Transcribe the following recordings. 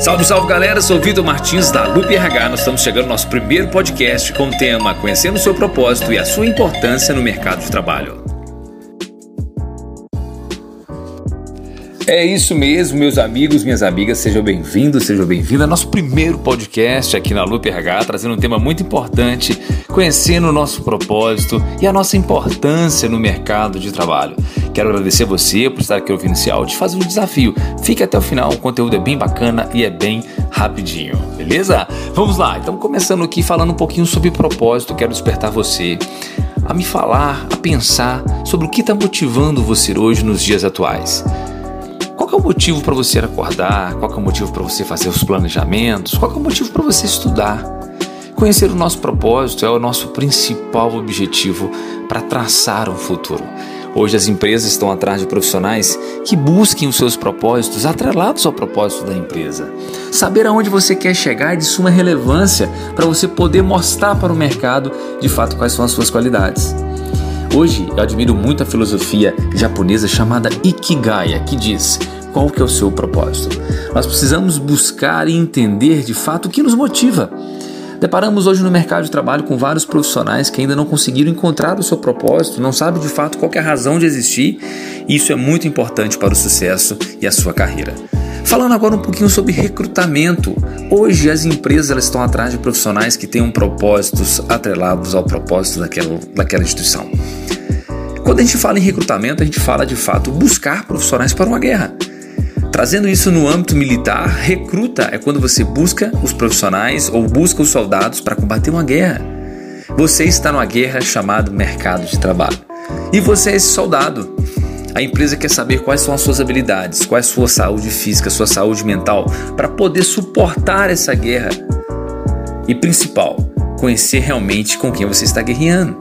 Salve, salve galera, sou Vitor Martins da Lupe RH. Nós estamos chegando ao nosso primeiro podcast com o tema Conhecendo o seu propósito e a sua importância no mercado de trabalho. É isso mesmo, meus amigos, minhas amigas, sejam bem-vindos, sejam bem-vindas ao nosso primeiro podcast aqui na Lupe RH, trazendo um tema muito importante, conhecendo o nosso propósito e a nossa importância no mercado de trabalho. Quero agradecer você por estar aqui ouvindo esse áudio, fazer um desafio. Fique até o final, o conteúdo é bem bacana e é bem rapidinho, beleza? Vamos lá, então começando aqui falando um pouquinho sobre propósito, quero despertar você a me falar, a pensar sobre o que está motivando você hoje nos dias atuais. Qual é o motivo para você acordar? Qual é o motivo para você fazer os planejamentos? Qual é o motivo para você estudar? Conhecer o nosso propósito é o nosso principal objetivo para traçar um futuro. Hoje as empresas estão atrás de profissionais que busquem os seus propósitos atrelados ao propósito da empresa. Saber aonde você quer chegar é de suma relevância para você poder mostrar para o mercado de fato quais são as suas qualidades. Hoje eu admiro muito a filosofia japonesa chamada Ikigaya, que diz: qual que é o seu propósito? Nós precisamos buscar e entender de fato o que nos motiva. Deparamos hoje no mercado de trabalho com vários profissionais que ainda não conseguiram encontrar o seu propósito, não sabem de fato qual é a razão de existir, e isso é muito importante para o sucesso e a sua carreira. Falando agora um pouquinho sobre recrutamento. Hoje as empresas elas estão atrás de profissionais que tenham propósitos atrelados ao propósito daquela, daquela instituição. Quando a gente fala em recrutamento, a gente fala de fato buscar profissionais para uma guerra. Trazendo isso no âmbito militar, recruta é quando você busca os profissionais ou busca os soldados para combater uma guerra. Você está numa guerra chamada mercado de trabalho. E você é esse soldado. A empresa quer saber quais são as suas habilidades, qual é a sua saúde física, sua saúde mental, para poder suportar essa guerra. E principal, conhecer realmente com quem você está guerreando.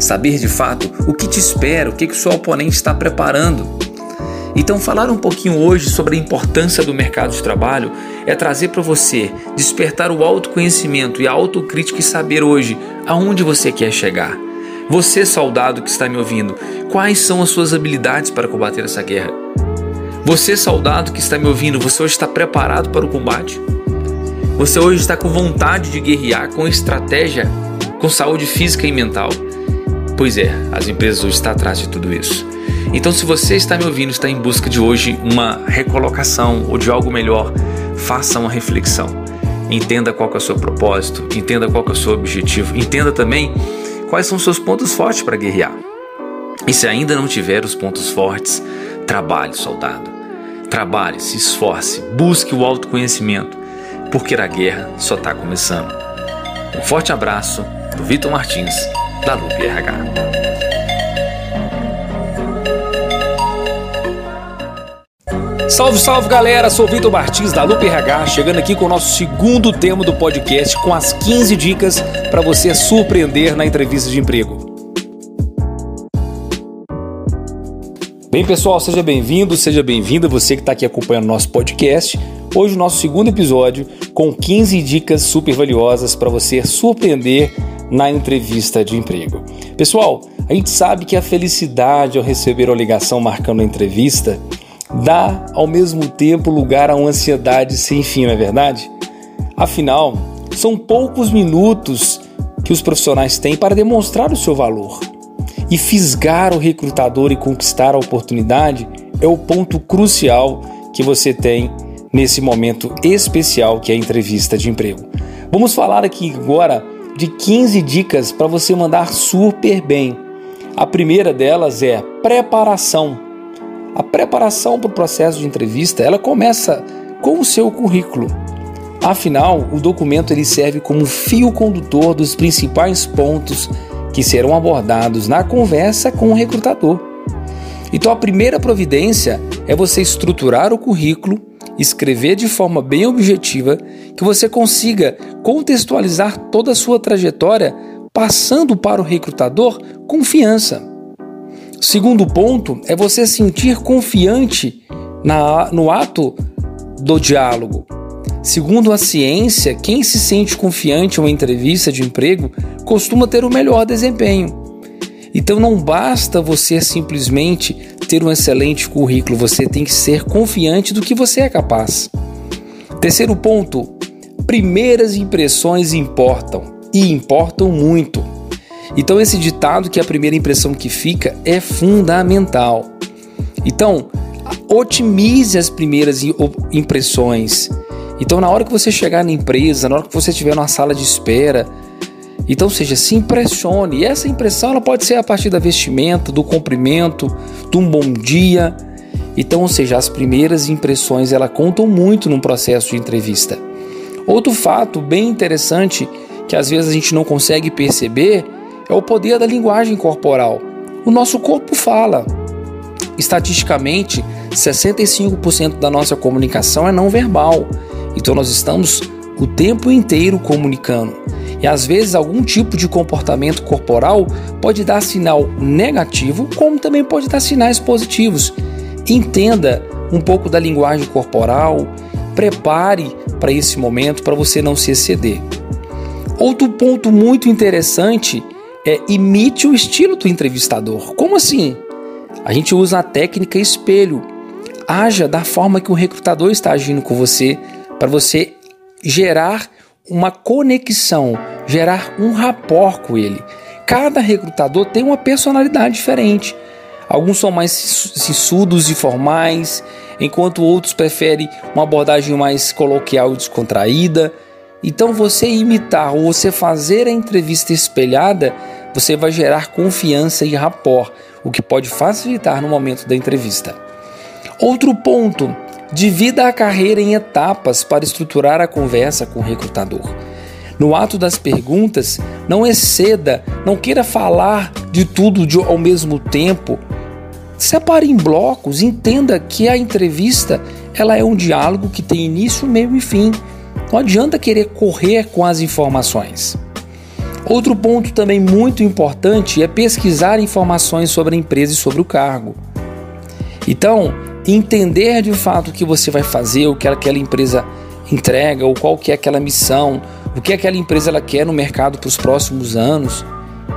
Saber de fato o que te espera, o que, que o seu oponente está preparando. Então, falar um pouquinho hoje sobre a importância do mercado de trabalho é trazer para você despertar o autoconhecimento e a autocrítica e saber hoje aonde você quer chegar. Você, soldado que está me ouvindo, quais são as suas habilidades para combater essa guerra? Você, soldado que está me ouvindo, você hoje está preparado para o combate? Você hoje está com vontade de guerrear, com estratégia, com saúde física e mental? Pois é, as empresas hoje estão atrás de tudo isso. Então, se você está me ouvindo, está em busca de hoje uma recolocação ou de algo melhor, faça uma reflexão. Entenda qual é o seu propósito, entenda qual é o seu objetivo, entenda também quais são os seus pontos fortes para guerrear. E se ainda não tiver os pontos fortes, trabalhe, soldado. Trabalhe, se esforce, busque o autoconhecimento, porque a guerra só está começando. Um forte abraço do Vitor Martins, da Lupe RH. Salve, salve galera, sou Vitor Martins da Lupe RH, chegando aqui com o nosso segundo tema do podcast com as 15 dicas para você surpreender na entrevista de emprego. Bem, pessoal, seja bem-vindo, seja bem-vinda, você que está aqui acompanhando o nosso podcast. Hoje, o nosso segundo episódio com 15 dicas super valiosas para você surpreender na entrevista de emprego. Pessoal, a gente sabe que a felicidade ao receber a ligação marcando a entrevista dá ao mesmo tempo lugar a uma ansiedade sem fim, não é verdade? Afinal, são poucos minutos que os profissionais têm para demonstrar o seu valor. E fisgar o recrutador e conquistar a oportunidade é o ponto crucial que você tem nesse momento especial que é a entrevista de emprego. Vamos falar aqui agora de 15 dicas para você mandar super bem. A primeira delas é preparação. A preparação para o processo de entrevista ela começa com o seu currículo. Afinal, o documento ele serve como fio condutor dos principais pontos que serão abordados na conversa com o recrutador. Então, a primeira providência é você estruturar o currículo, escrever de forma bem objetiva, que você consiga contextualizar toda a sua trajetória, passando para o recrutador confiança. Segundo ponto é você sentir confiante na, no ato do diálogo. Segundo a ciência, quem se sente confiante em uma entrevista de emprego costuma ter o melhor desempenho. Então não basta você simplesmente ter um excelente currículo, você tem que ser confiante do que você é capaz. Terceiro ponto: primeiras impressões importam e importam muito. Então, esse ditado que é a primeira impressão que fica é fundamental. Então, otimize as primeiras impressões. Então, na hora que você chegar na empresa, na hora que você estiver numa sala de espera, então, seja, se impressione. E essa impressão ela pode ser a partir da vestimenta, do cumprimento, de um bom dia. Então, ou seja, as primeiras impressões ela contam muito num processo de entrevista. Outro fato bem interessante que às vezes a gente não consegue perceber é o poder da linguagem corporal. O nosso corpo fala. Estatisticamente, 65% da nossa comunicação é não verbal. Então nós estamos o tempo inteiro comunicando. E às vezes algum tipo de comportamento corporal pode dar sinal negativo, como também pode dar sinais positivos. Entenda um pouco da linguagem corporal, prepare para esse momento para você não se exceder. Outro ponto muito interessante é imite o estilo do entrevistador. Como assim? A gente usa a técnica espelho. Haja da forma que o recrutador está agindo com você para você gerar uma conexão, gerar um rapport com ele. Cada recrutador tem uma personalidade diferente. Alguns são mais sissudos e formais, enquanto outros preferem uma abordagem mais coloquial e descontraída. Então, você imitar ou você fazer a entrevista espelhada, você vai gerar confiança e rapport, o que pode facilitar no momento da entrevista. Outro ponto: divida a carreira em etapas para estruturar a conversa com o recrutador. No ato das perguntas, não exceda, não queira falar de tudo de, ao mesmo tempo. Separe em blocos, entenda que a entrevista ela é um diálogo que tem início, meio e fim. Não adianta querer correr com as informações. Outro ponto também muito importante é pesquisar informações sobre a empresa e sobre o cargo. Então, entender de fato o que você vai fazer, o que aquela empresa entrega, ou qual que é aquela missão, o que aquela empresa ela quer no mercado para os próximos anos,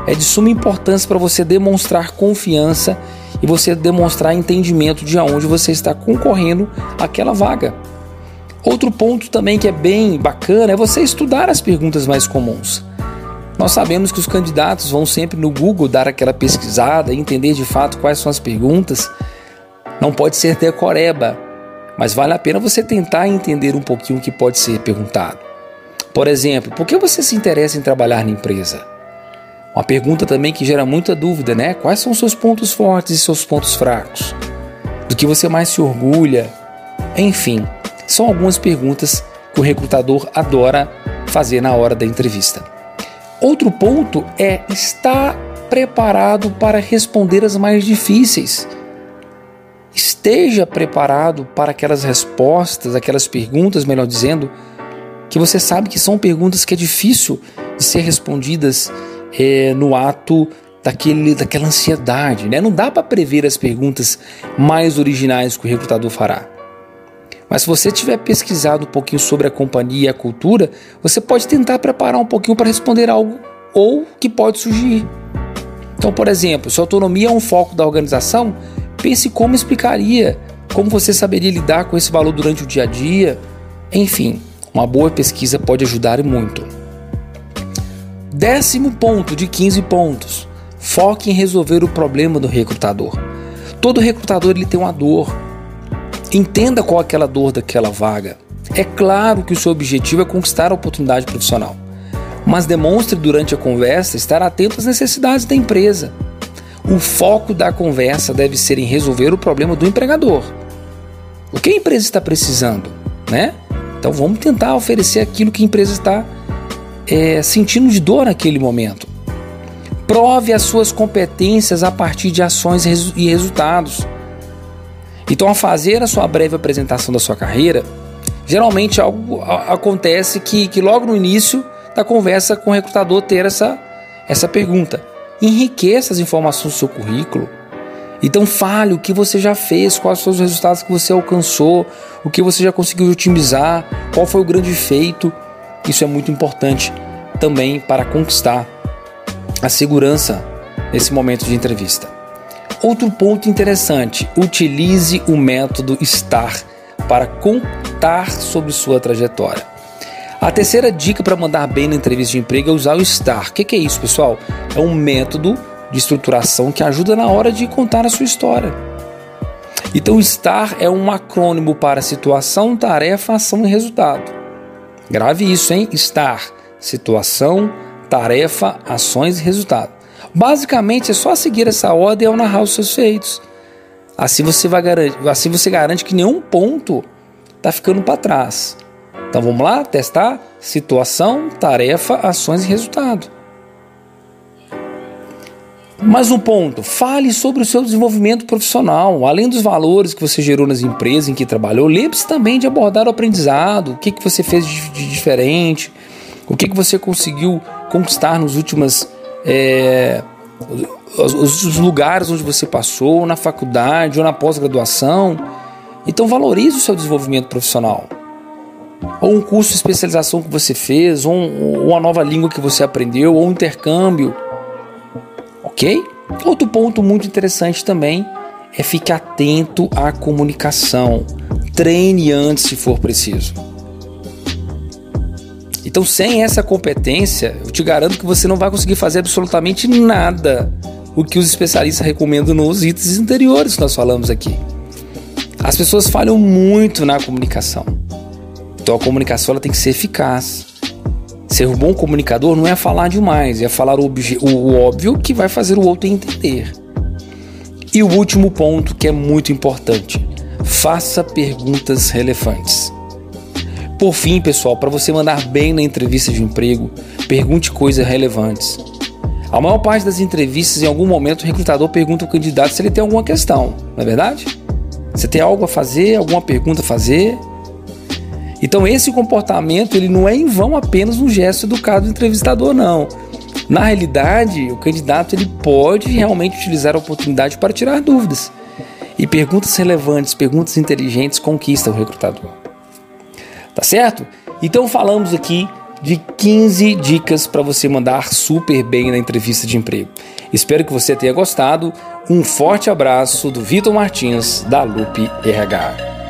é de suma importância para você demonstrar confiança e você demonstrar entendimento de aonde você está concorrendo àquela vaga. Outro ponto também que é bem bacana é você estudar as perguntas mais comuns. Nós sabemos que os candidatos vão sempre no Google dar aquela pesquisada entender de fato quais são as perguntas. Não pode ser decoreba, mas vale a pena você tentar entender um pouquinho o que pode ser perguntado. Por exemplo, por que você se interessa em trabalhar na empresa? Uma pergunta também que gera muita dúvida, né? Quais são seus pontos fortes e seus pontos fracos? Do que você mais se orgulha? Enfim, são algumas perguntas que o recrutador adora fazer na hora da entrevista. Outro ponto é estar preparado para responder as mais difíceis. Esteja preparado para aquelas respostas, aquelas perguntas, melhor dizendo, que você sabe que são perguntas que é difícil de ser respondidas é, no ato daquele, daquela ansiedade. Né? Não dá para prever as perguntas mais originais que o recrutador fará. Mas se você tiver pesquisado um pouquinho sobre a companhia e a cultura, você pode tentar preparar um pouquinho para responder algo ou que pode surgir. Então, por exemplo, se autonomia é um foco da organização, pense como explicaria, como você saberia lidar com esse valor durante o dia a dia. Enfim, uma boa pesquisa pode ajudar muito. Décimo ponto de 15 pontos. Foque em resolver o problema do recrutador. Todo recrutador ele tem uma dor, Entenda qual é aquela dor daquela vaga. É claro que o seu objetivo é conquistar a oportunidade profissional, mas demonstre durante a conversa estar atento às necessidades da empresa. O foco da conversa deve ser em resolver o problema do empregador. O que a empresa está precisando, né? Então vamos tentar oferecer aquilo que a empresa está é, sentindo de dor naquele momento. Prove as suas competências a partir de ações e resultados. Então, ao fazer a sua breve apresentação da sua carreira, geralmente algo acontece que, que logo no início da conversa com o recrutador ter essa, essa pergunta. Enriqueça as informações do seu currículo. Então fale o que você já fez, quais são os resultados que você alcançou, o que você já conseguiu otimizar, qual foi o grande feito. Isso é muito importante também para conquistar a segurança nesse momento de entrevista. Outro ponto interessante: utilize o método STAR para contar sobre sua trajetória. A terceira dica para mandar bem na entrevista de emprego é usar o STAR. O que, que é isso, pessoal? É um método de estruturação que ajuda na hora de contar a sua história. Então, o STAR é um acrônimo para situação, tarefa, ação e resultado. Grave isso, hein? STAR: situação, tarefa, ações e resultado. Basicamente é só seguir essa ordem ao narrar os seus feitos. Assim você vai garantir, assim você garante que nenhum ponto está ficando para trás. Então vamos lá testar situação, tarefa, ações e resultado. Mais um ponto, fale sobre o seu desenvolvimento profissional. Além dos valores que você gerou nas empresas em que trabalhou, lembre-se também de abordar o aprendizado, o que, que você fez de, diferente, o que, que você conseguiu conquistar nos últimos é, os, os lugares onde você passou, na faculdade ou na pós-graduação. Então valorize o seu desenvolvimento profissional. Ou um curso de especialização que você fez, ou, um, ou uma nova língua que você aprendeu, ou um intercâmbio ok? Outro ponto muito interessante também é ficar atento à comunicação. Treine antes se for preciso. Então, sem essa competência, eu te garanto que você não vai conseguir fazer absolutamente nada o que os especialistas recomendam nos itens anteriores que nós falamos aqui. As pessoas falham muito na comunicação. Então, a comunicação ela tem que ser eficaz. Ser um bom comunicador não é falar demais, é falar o, o óbvio que vai fazer o outro entender. E o último ponto que é muito importante: faça perguntas relevantes. Por fim, pessoal, para você mandar bem na entrevista de emprego, pergunte coisas relevantes. A maior parte das entrevistas, em algum momento, o recrutador pergunta ao candidato se ele tem alguma questão, não é verdade? Você tem algo a fazer, alguma pergunta a fazer? Então esse comportamento ele não é em vão apenas um gesto educado do entrevistador, não. Na realidade, o candidato ele pode realmente utilizar a oportunidade para tirar dúvidas. E perguntas relevantes, perguntas inteligentes conquistam o recrutador. Tá certo? Então falamos aqui de 15 dicas para você mandar super bem na entrevista de emprego. Espero que você tenha gostado. Um forte abraço do Vitor Martins da Lupe RH.